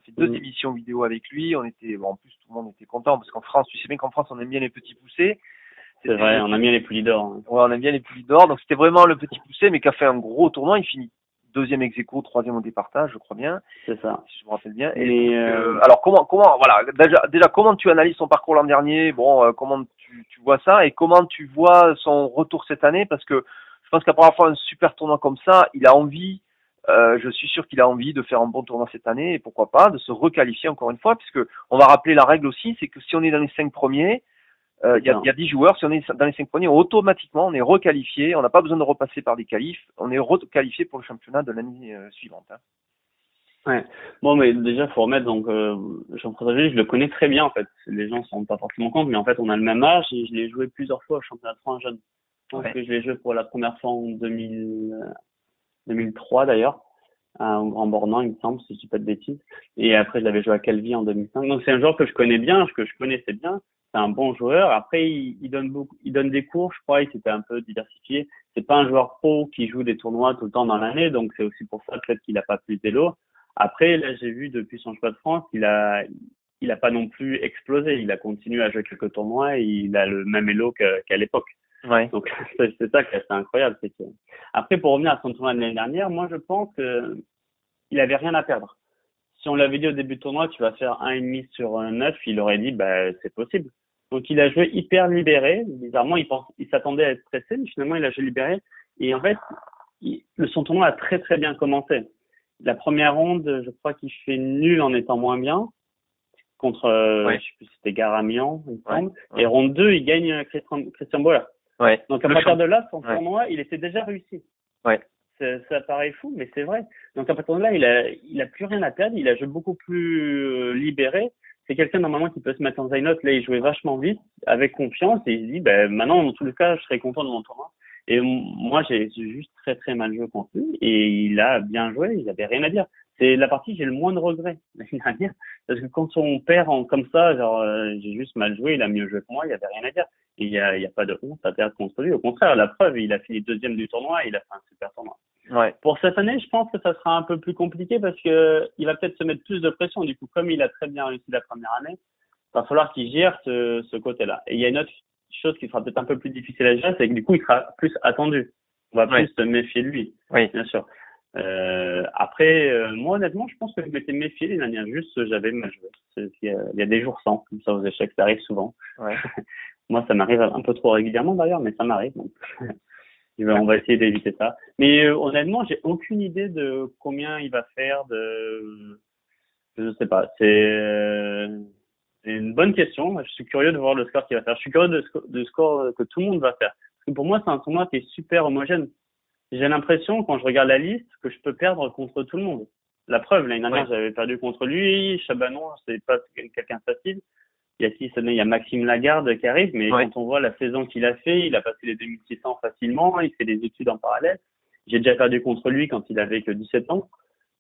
fait deux mm. émissions vidéo avec lui. On était, bon, en plus, tout le monde était content parce qu'en France, tu sais bien qu'en France, on aime bien les petits poussés. C'est vrai, on aime bien les poulies d'or. Hein. Ouais, on aime bien les poulies d'or. Donc c'était vraiment le petit poussé, mais qui a fait un gros tournoi. Il finit deuxième ex aequo, troisième au départage, je crois bien. C'est ça. Si je me rappelle bien. Et, euh, alors comment, comment, voilà, déjà, déjà comment tu analyses son parcours l'an dernier? Bon, euh, comment tu, tu vois ça? Et comment tu vois son retour cette année? Parce que je pense qu'après avoir fait un super tournoi comme ça, il a envie. Euh, je suis sûr qu'il a envie de faire un bon tournoi cette année et pourquoi pas de se requalifier encore une fois, puisque on va rappeler la règle aussi, c'est que si on est dans les cinq premiers, euh, il y, a, y, a 10 joueurs, si on est dans les 5 premiers, automatiquement on est requalifié, on n'a pas besoin de repasser par des qualifs, on est requalifié pour le championnat de l'année euh, suivante. Hein. Ouais. Bon, mais déjà, faut remettre donc euh, Jean-François je le connais très bien en fait. Les gens s'en rendent pas forcément compte, mais en fait, on a le même âge et je l'ai joué plusieurs fois au championnat de France jeune. Je pense que je l'ai joué pour la première fois en 2000, 2003 d'ailleurs, au Grand Bornand, il me semble, si je dis pas de bêtises. Et après, je l'avais joué à Calvi en 2005. Donc c'est un joueur que je connais bien, que je connaissais bien c'est un bon joueur. Après, il, il, donne beaucoup, il donne des cours, je crois. Il s'était un peu diversifié. C'est pas un joueur pro qui joue des tournois tout le temps dans l'année, donc c'est aussi pour ça peut-être qu'il a pas plus d'élo. Après, là, j'ai vu depuis son choix de France, il a, il a pas non plus explosé. Il a continué à jouer quelques tournois et il a le même élo qu'à l'époque. Ouais. Donc (laughs) c'est ça qui est incroyable. C'est que... Après, pour revenir à son tournoi de l'année dernière, moi je pense que il avait rien à perdre. Si on l'avait dit au début du tournoi, tu vas faire un et demi sur un 9, il aurait dit bah c'est possible. Donc il a joué hyper libéré. Bizarrement, il, pense, il s'attendait à être stressé, mais finalement il a joué libéré. Et en fait, le son tournoi a très très bien commencé. La première ronde, je crois qu'il fait nul en étant moins bien contre, euh, je sais plus, c'était Garamian, il me semble. Et ronde 2, il gagne Christian, Christian Boller. Ouais. Donc à partir de là, son tournoi, il était déjà réussi. Ouais. Ça, paraît fou, mais c'est vrai. Donc à partir de là, il a, il a plus rien à perdre. Il a joué beaucoup plus euh, libéré c'est quelqu'un normalement qui peut se mettre en note. Là, il jouait vachement vite, avec confiance, et il se dit, ben, maintenant, dans tous les cas, je serai content de mon tournoi. Et moi, j'ai juste très très mal joué contre lui, et il a bien joué, il avait rien à dire. C'est la partie j'ai le moins de regrets (laughs) à dire, parce que quand on perd en, comme ça, genre euh, j'ai juste mal joué, il a mieux joué que moi, il avait rien à dire. Et il y a, a pas de honte à perdre contre lui. Au contraire, la preuve, il a fini deuxième du tournoi, il a fait un super tournoi. Ouais. Pour cette année, je pense que ça sera un peu plus compliqué parce que il va peut-être se mettre plus de pression. Du coup, comme il a très bien réussi la première année, il va falloir qu'il gère ce, ce côté-là. Et il y a une autre chose qui sera peut-être un peu plus difficile à gérer, c'est que du coup, il sera plus attendu. On va plus se méfier de lui. Oui. Bien sûr. Euh, après, euh, moi honnêtement, je pense que je m'étais méfié les dernières. Juste, j'avais mal joué. Il y, a, des jours sans, comme ça aux échecs, ça arrive souvent. Ouais. (laughs) moi, ça m'arrive un peu trop régulièrement d'ailleurs, mais ça m'arrive. Donc, (laughs) on va essayer d'éviter ça. Mais euh, honnêtement, j'ai aucune idée de combien il va faire. De, je sais pas. C'est c'est une bonne question. Je suis curieux de voir le score qu'il va faire. Je suis curieux de, de score que tout le monde va faire. Parce que pour moi, c'est un tournoi qui est super homogène j'ai l'impression, quand je regarde la liste, que je peux perdre contre tout le monde. La preuve, l'année dernière, j'avais perdu contre lui, Chabanon, c'est pas quelqu'un facile. Il y a qui Il y a Maxime Lagarde qui arrive, mais quand on voit la saison qu'il a fait, il a passé les 2600 facilement, il fait des études en parallèle. J'ai déjà perdu contre lui quand il avait que 17 ans.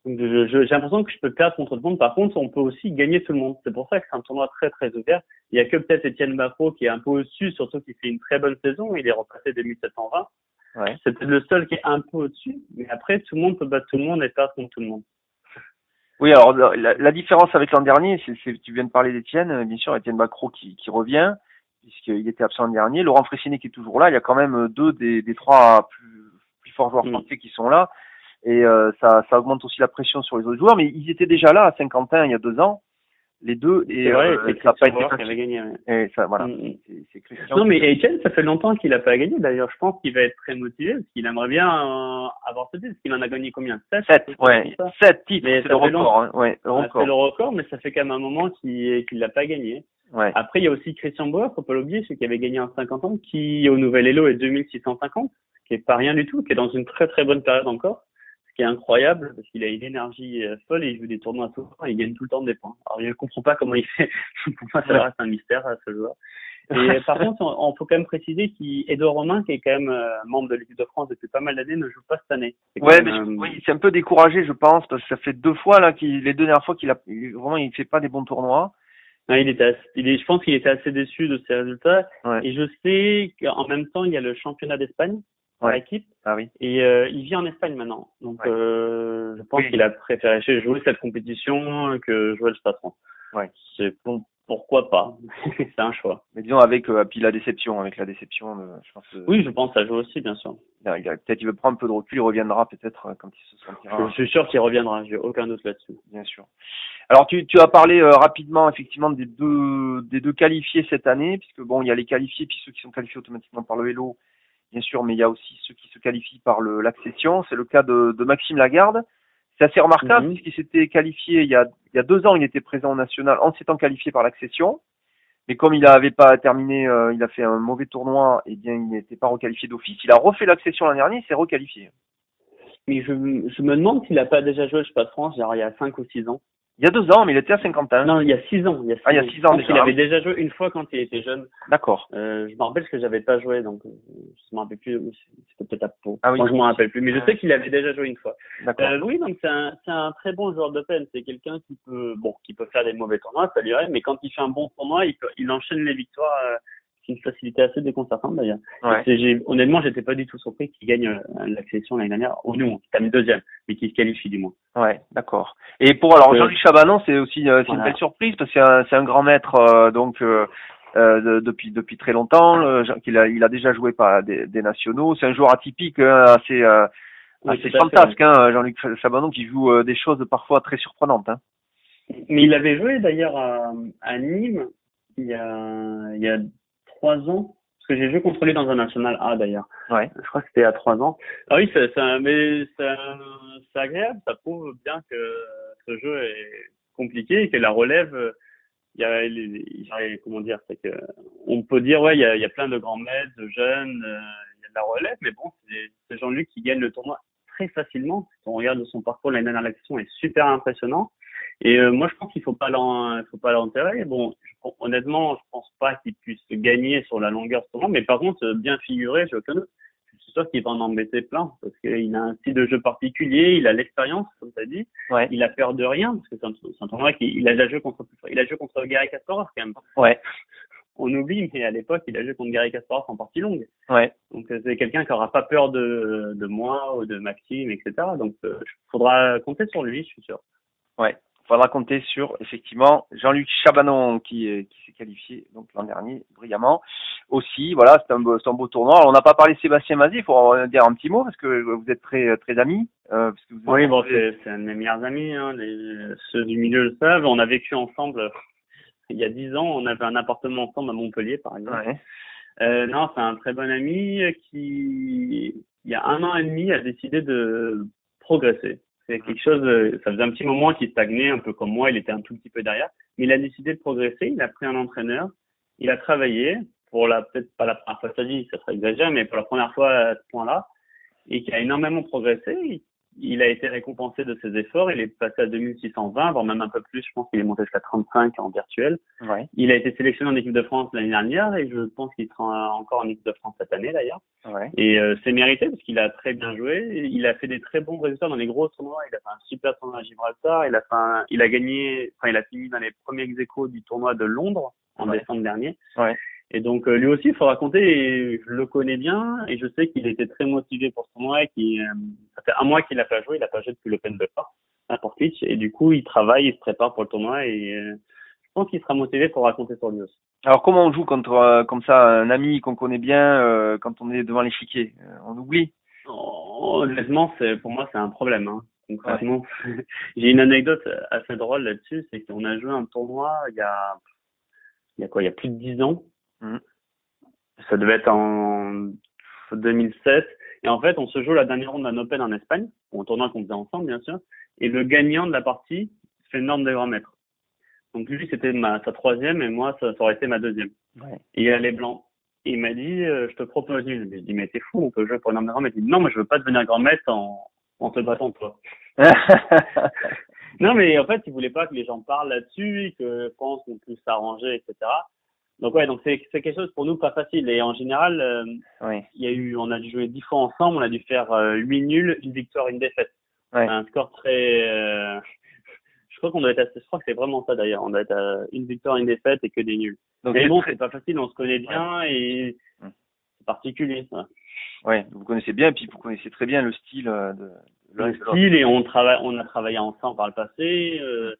Donc j'ai l'impression que je peux perdre contre tout le monde. Par contre, on peut aussi gagner tout le monde. C'est pour ça que c'est un tournoi très très ouvert. Il y a que peut-être Étienne Bafro qui est un peu au-dessus, surtout qu'il fait une très bonne saison. Il est repassé 2720. Ouais. C'est peut-être le seul qui est un peu au-dessus, mais après, tout le monde peut battre tout le monde et perdre contre tout le monde. Oui, alors la, la différence avec l'an dernier, c'est tu viens de parler d'Étienne, bien sûr, Étienne Bacro qui, qui revient, puisqu'il était absent l'an dernier. Laurent Fressinet qui est toujours là. Il y a quand même deux des, des trois plus, plus forts joueurs mm. français qui sont là. Et euh, ça, ça augmente aussi la pression sur les autres joueurs. Mais ils étaient déjà là à Saint-Quentin il y a deux ans les deux et vrai, euh, ça n'a pas été qui avait gagné. Et ça, voilà. Mm, mm. c'est Christian. Non, mais Etienne, ça fait longtemps qu'il n'a pas gagné. D'ailleurs, je pense qu'il va être très motivé parce qu'il aimerait bien euh, avoir ce titre. Parce qu'il en a gagné combien? 7 7, ouais. 7 titres, c'est le record. Hein. Ouais, le record. c'est le record, mais ça fait quand même un moment qu'il qu'il l'a pas gagné. Ouais. Après, il y a aussi Christian Bauer, faut pas l'oublier, celui qui avait gagné en 50 ans, qui au Nouvel Elo est 2650, qui est pas rien du tout, qui est dans une très très bonne période encore ce qui est incroyable parce qu'il a une énergie euh, folle et il joue des tournois tout le temps et il gagne tout le temps des points. Alors je ne comprends pas comment il fait. (laughs) Pour moi, ça reste un mystère à ce joueur. Et par contre, on, faut quand même préciser qu'Edouard Romain, qui est quand même euh, membre de l'équipe de France depuis pas mal d'années, ne joue pas cette année. Ouais, mais oui, c'est un peu découragé, je pense, parce que ça fait deux fois là, qu'il, les deux dernières fois qu'il a vraiment, il fait pas des bons tournois. Non, il était, il est, je pense qu'il était assez déçu de ses résultats. Et je sais qu'en même temps, il y a le championnat d'Espagne ouais. l'équipe. Ah oui. Et euh, il vit en Espagne maintenant. Donc euh, je pense qu'il a préféré jouer cette compétition que jouer le patron. Ouais. C'est pour, pourquoi pas. (laughs) c'est un choix. Mais disons avec euh, puis la déception, avec la déception, euh, je pense. oui, je pense ça joue aussi, bien sûr. Peut-être il veut prendre un peu de recul, il reviendra peut-être euh, quand il se sentira. Je suis sûr qu'il reviendra, j'ai aucun doute là-dessus. Bien sûr. Alors tu, tu as parlé rapidement effectivement des deux des deux qualifiés cette année, puisque bon il y a les qualifiés puis ceux qui sont qualifiés automatiquement par le Hello bien sûr, mais il y a aussi ceux qui se qualifient par l'accession. C'est le cas de, de, Maxime Lagarde. C'est assez remarquable mhm. puisqu'il s'était qualifié il y, a, il y a deux ans, il était présent au national en s'étant qualifié par l'accession. Mais comme il n'avait pas terminé, euh, il a fait un mauvais tournoi, et eh bien il n'était pas requalifié d'office. Il a refait l'accession l'an dernier, il s'est requalifié. Mais je, je me demande s'il n'a pas déjà joué, je sais pas, France, genre il y a cinq ou six ans. Il y a deux ans, mais il était à 50 ans. Non, il y a six ans. Il y a six ah, il y a six ans. Il avait déjà joué une fois quand il était jeune. D'accord. Euh, je me rappelle que j'avais pas joué, donc euh, je me rappelle plus. C'était peut-être à Pau. Ah oui. Moi, je m'en rappelle plus, mais je sais qu'il avait déjà joué une fois. D'accord. Euh, oui, donc c'est un, c'est un très bon joueur de peine. C'est quelqu'un qui peut, bon, qui peut faire des mauvais tournois, ça lui arrive, mais quand il fait un bon tournoi, il, peut, il enchaîne les victoires. Euh, une facilité assez déconcertante d'ailleurs. Ouais. Honnêtement, j'étais pas du tout surpris qu'il gagne euh, la sélection l'année dernière. Ou non, il termine deuxième, mais qu'il se qualifie du moins. Ouais, d'accord. Et pour alors Jean-Luc Chabanon, c'est aussi euh, une belle surprise parce que c'est un, un, grand maître euh, donc euh, depuis depuis très longtemps. qu'il a il a déjà joué par des, des nationaux. C'est un joueur atypique, hein, assez assez fantasque, hein, Jean-Luc Chabanon qui joue des choses parfois très surprenantes. Hein. Mais il avait joué d'ailleurs à, à Nîmes il y a il y a trois ans. Parce que j'ai joué contre lui dans un national A d'ailleurs. Ouais. Je crois que c'était à trois ans. Ah oui, c'est, mais c'est agréable. Ça prouve bien que ce jeu est compliqué et que la relève, il y a, il y a comment dire, c'est que on peut dire ouais, il y a, il y a plein de grands maîtres, de jeunes, euh, il y a de la relève, mais bon, c'est, Jean-Luc qui gagne le tournoi très facilement. Si on regarde son parcours l'année dernière, l'action est super impressionnant. Et euh, moi, je pense qu'il faut pas l'en, faut pas l'enterrer. Bon, honnêtement, je pense pas qu'il puisse gagner sur la longueur ce mais par contre, euh, bien figuré, je doute. Je suis sûr qu'il va en embêter plein parce qu'il a un style de jeu particulier, il a l'expérience, comme tu as dit. Ouais. Il a peur de rien parce que c'est un, tournoi qui, il a déjà joué contre, il a joué contre Gary Kasparov quand même. Ouais. On oublie, mais à l'époque, il a joué contre Gary Kasparov en partie longue. Ouais. Donc euh, c'est quelqu'un qui aura pas peur de, de moi ou de Maxime, etc. Donc il faudra compter sur lui, je suis sûr. Ouais. Faudra compter sur effectivement Jean-Luc Chabanon qui, qui s'est qualifié donc l'an dernier brillamment aussi. Voilà, c'est un, beau, un beau tournoi. Alors, on n'a pas parlé de Sébastien Mazzi, il faut en dire un petit mot parce que vous êtes très très amis. Euh, parce que vous oui, bon, c'est un de mes meilleurs amis. Hein, les, ceux du milieu le savent. On a vécu ensemble il y a dix ans. On avait un appartement ensemble à Montpellier, par exemple. Ouais. Euh, non, c'est un très bon ami qui, il y a un an et demi, a décidé de progresser. C'est quelque chose, ça faisait un petit moment qu'il stagnait, un peu comme moi, il était un tout petit peu derrière, mais il a décidé de progresser, il a pris un entraîneur, il a travaillé pour la, peut-être pas la première fois de sa ça serait exagéré, mais pour la première fois à ce point-là, et qui a énormément progressé il a été récompensé de ses efforts. Il est passé à 2620, voire même un peu plus. Je pense qu'il est monté jusqu'à 35 en virtuel. Ouais. Il a été sélectionné en équipe de France l'année dernière et je pense qu'il sera encore en équipe de France cette année d'ailleurs. Ouais. Et euh, c'est mérité parce qu'il a très bien joué. Il a fait des très bons résultats dans les gros tournois. Il a fait un super tournoi à Gibraltar. Il a fait il a gagné, enfin il a fini dans les premiers ex du tournoi de Londres en décembre dernier. Ouais. Et donc euh, lui aussi, il faut raconter, je le connais bien et je sais qu'il était très motivé pour ce tournoi. Qui, euh, ça fait un mois qu'il n'a pas joué, il n'a pas joué depuis l'Open de Force à Portwich et du coup il travaille, il se prépare pour le tournoi et euh, je pense qu'il sera motivé pour raconter sur lui aussi. Alors comment on joue contre comme ça un ami qu'on connaît bien quand on est devant l'échiquier? On oublie? Oh, Honnêtement, c'est pour moi c'est un problème. Hein. Concrètement, (laughs) j'ai une anecdote assez drôle là-dessus, c'est qu'on a joué un tournoi il y a il y a quoi? Il y a plus de dix ans. Ça devait être en 2007. Et en fait, on se joue la dernière ronde d'un Open en Espagne, un tournoi qu'on faisait ensemble, bien sûr. Et le gagnant de la partie fait une norme de grand mètre. Donc lui, c'était ma, sa troisième et moi, ça, aurait été ma deuxième. Ouais. Et il allait blanc. Et il m'a dit, euh, je te propose une. Je dis, mais t'es fou, on peut jouer pour une norme de grand mètre. Il dit, non, moi, je veux pas devenir grand maître en, en te battant, toi. (laughs) non, mais en fait, il voulait pas que les gens parlent là-dessus, que pensent qu'on puisse s'arranger, etc. Donc ouais, donc c'est c'est quelque chose pour nous pas facile et en général, euh, il y a eu, on a dû jouer dix fois ensemble, on a dû faire euh, huit nuls, une victoire, une défaite. Ouais. Un score très, euh, je crois qu'on doit être, je crois que c'est vraiment ça d'ailleurs, on doit être à une victoire, une défaite et que des nuls. Donc, Mais bon, c'est pas facile, on se connaît bien et c'est particulier ça. Ouais, vous connaissez bien et puis vous connaissez très bien le style de, le style et on travaille, on a travaillé ensemble par le passé. Euh,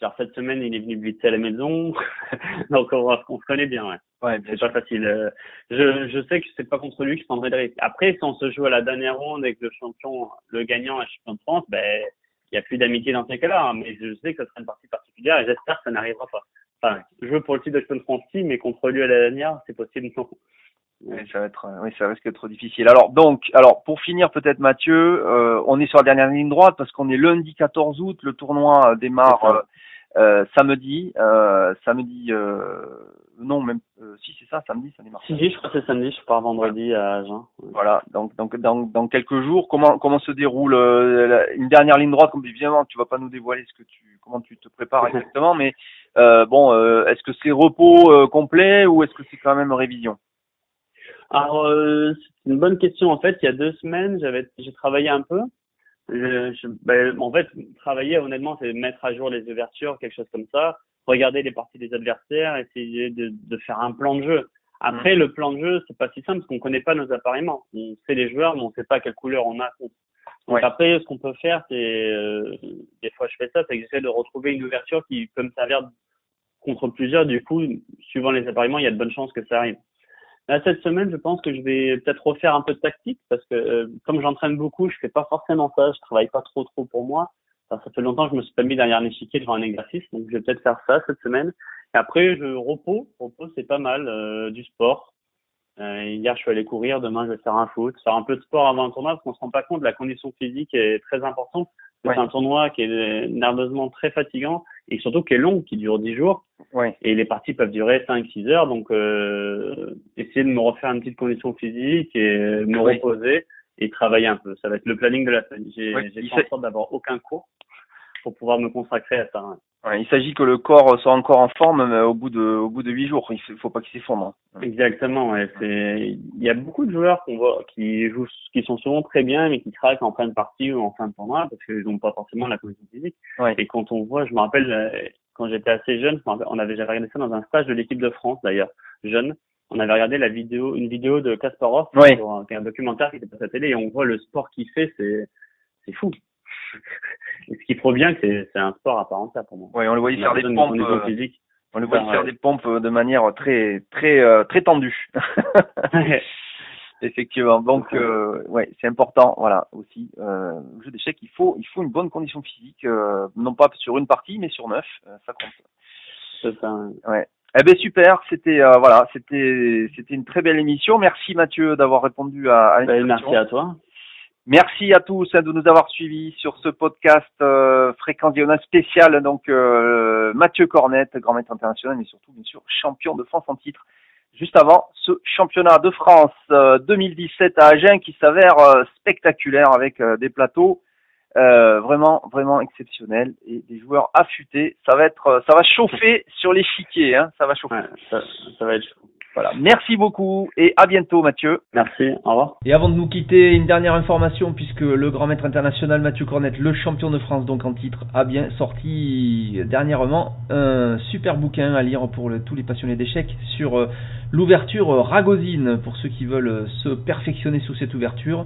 Genre cette semaine, il est venu blitzer à la maison, (laughs) donc on, on se connaît bien. Ouais. Ouais, c'est pas facile. Euh, je, je sais que c'est pas contre lui que je prendrai le risque. Après, si on se joue à la dernière ronde avec le champion, le gagnant à champion de France, ben il y a plus d'amitié dans ces cas-là. Hein, mais je sais que ça sera une partie particulière et j'espère que ça n'arrivera pas. Enfin, je veux pour le titre de champion de France, mais contre lui à la dernière, c'est possible non. Oui, ça va être, oui, ça risque d'être trop difficile. Alors donc, alors pour finir peut-être Mathieu, euh, on est sur la dernière ligne droite parce qu'on est lundi 14 août, le tournoi démarre euh, samedi, euh, samedi, euh, non même, euh, si c'est ça, samedi, ça démarre. Si, je crois que c'est samedi, je pars vendredi à Agen. Voilà, donc donc dans, dans quelques jours, comment comment se déroule une dernière ligne droite, comme évidemment tu vas pas nous dévoiler ce que tu, comment tu te prépares (laughs) exactement, mais bon, est-ce que c'est repos complet ou est-ce que c'est quand même révision? Alors c'est une bonne question en fait. Il y a deux semaines, j'avais j'ai travaillé un peu je, ben, en fait, travailler, honnêtement, c'est mettre à jour les ouvertures, quelque chose comme ça, regarder les parties des adversaires, essayer de, de faire un plan de jeu. Après, mm. le plan de jeu, c'est pas si simple parce qu'on connaît pas nos appareillements. On sait les joueurs, mais on sait pas quelle couleur on a. Donc après, ce qu'on peut faire, c'est euh, des fois je fais ça, c'est que j'essaie de retrouver une ouverture qui peut me servir contre plusieurs. Du coup, suivant les appareillements, il y a de bonnes chances que ça arrive. Là, cette semaine, je pense que je vais peut-être refaire un peu de tactique parce que euh, comme j'entraîne beaucoup, je fais pas forcément ça, je travaille pas trop trop pour moi. ça fait longtemps que je me suis pas mis derrière un échiquier devant un exercice, donc je vais peut-être faire ça cette semaine. Et après, je repos, repos c'est pas mal, euh, du sport. Euh, hier, je suis allé courir, demain, je vais faire un foot, faire un peu de sport avant un tournoi parce qu'on se rend pas compte, la condition physique est très importante. C'est un tournoi qui est nerveusement très fatigant et surtout qui est long, qui dure 10 jours. Ouais. Et les parties peuvent durer 5-6 heures. Donc, euh, essayer de me refaire une petite condition physique et me reposer et travailler un peu. Ça va être le planning de la semaine. J'ai fait en sorte d'avoir aucun cours pour pouvoir me consacrer à ça. Ouais, il s'agit que le corps soit encore en forme mais au bout de au bout de huit jours. Il faut pas qu'il s'effondre. Exactement. Ouais. C'est il y a beaucoup de joueurs qu'on voit qui jouent qui sont souvent très bien mais qui craquent en fin de partie ou en fin de tournoi parce qu'ils n'ont pas forcément la condition physique. Ouais. Et quand on voit, je me rappelle euh, quand j'étais assez jeune, on avait j'avais regardé ça dans un stage de l'équipe de France d'ailleurs jeune. On avait regardé la vidéo, une vidéo de Kasparov, ouais. un, un documentaire qui était passé à la télé et on voit le sport qu'il fait, c'est c'est fou. Ce qui prouve bien que c'est un sport à part entière pour moi. Oui, on le voyait faire des pompes. Euh, on le voyait faire des pompes de manière très très euh, très tendue. (laughs) (laughs) Effectivement. Donc, euh, ouais, c'est important, voilà, aussi. Euh, le jeu d'échecs, il faut, il faut une bonne condition physique, euh, non pas sur une partie, mais sur neuf, euh, ça compte. C'est ça. Ouais. Eh ben super, c'était euh, voilà, c'était c'était une très belle émission. Merci Mathieu d'avoir répondu à, à ben, Merci à toi. Merci à tous de nous avoir suivis sur ce podcast euh, Fréquence Diagonale spécial. Donc euh, Mathieu Cornette, grand maître international, mais surtout bien sûr champion de France en titre juste avant ce championnat de France 2017 euh, à Agen qui s'avère euh, spectaculaire avec euh, des plateaux vraiment vraiment exceptionnels et des joueurs affûtés. Ça va être ça va chauffer sur l'échiquier, hein, ça va chauffer. ça, ça va être chaud. Voilà. Merci beaucoup et à bientôt Mathieu. Merci, au revoir. Et avant de nous quitter, une dernière information puisque le grand maître international Mathieu Cornette, le champion de France donc en titre, a bien sorti dernièrement un super bouquin à lire pour tous les passionnés d'échecs sur euh, l'ouverture Ragozine pour ceux qui veulent se perfectionner sous cette ouverture.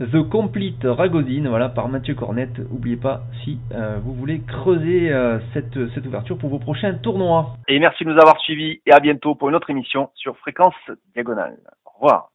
The Complete Ragozine, voilà, par Mathieu Cornette. N'oubliez pas si euh, vous voulez creuser euh, cette, cette ouverture pour vos prochains tournois. Et merci de nous avoir suivis et à bientôt pour une autre émission sur Fréquence Diagonale. Au revoir.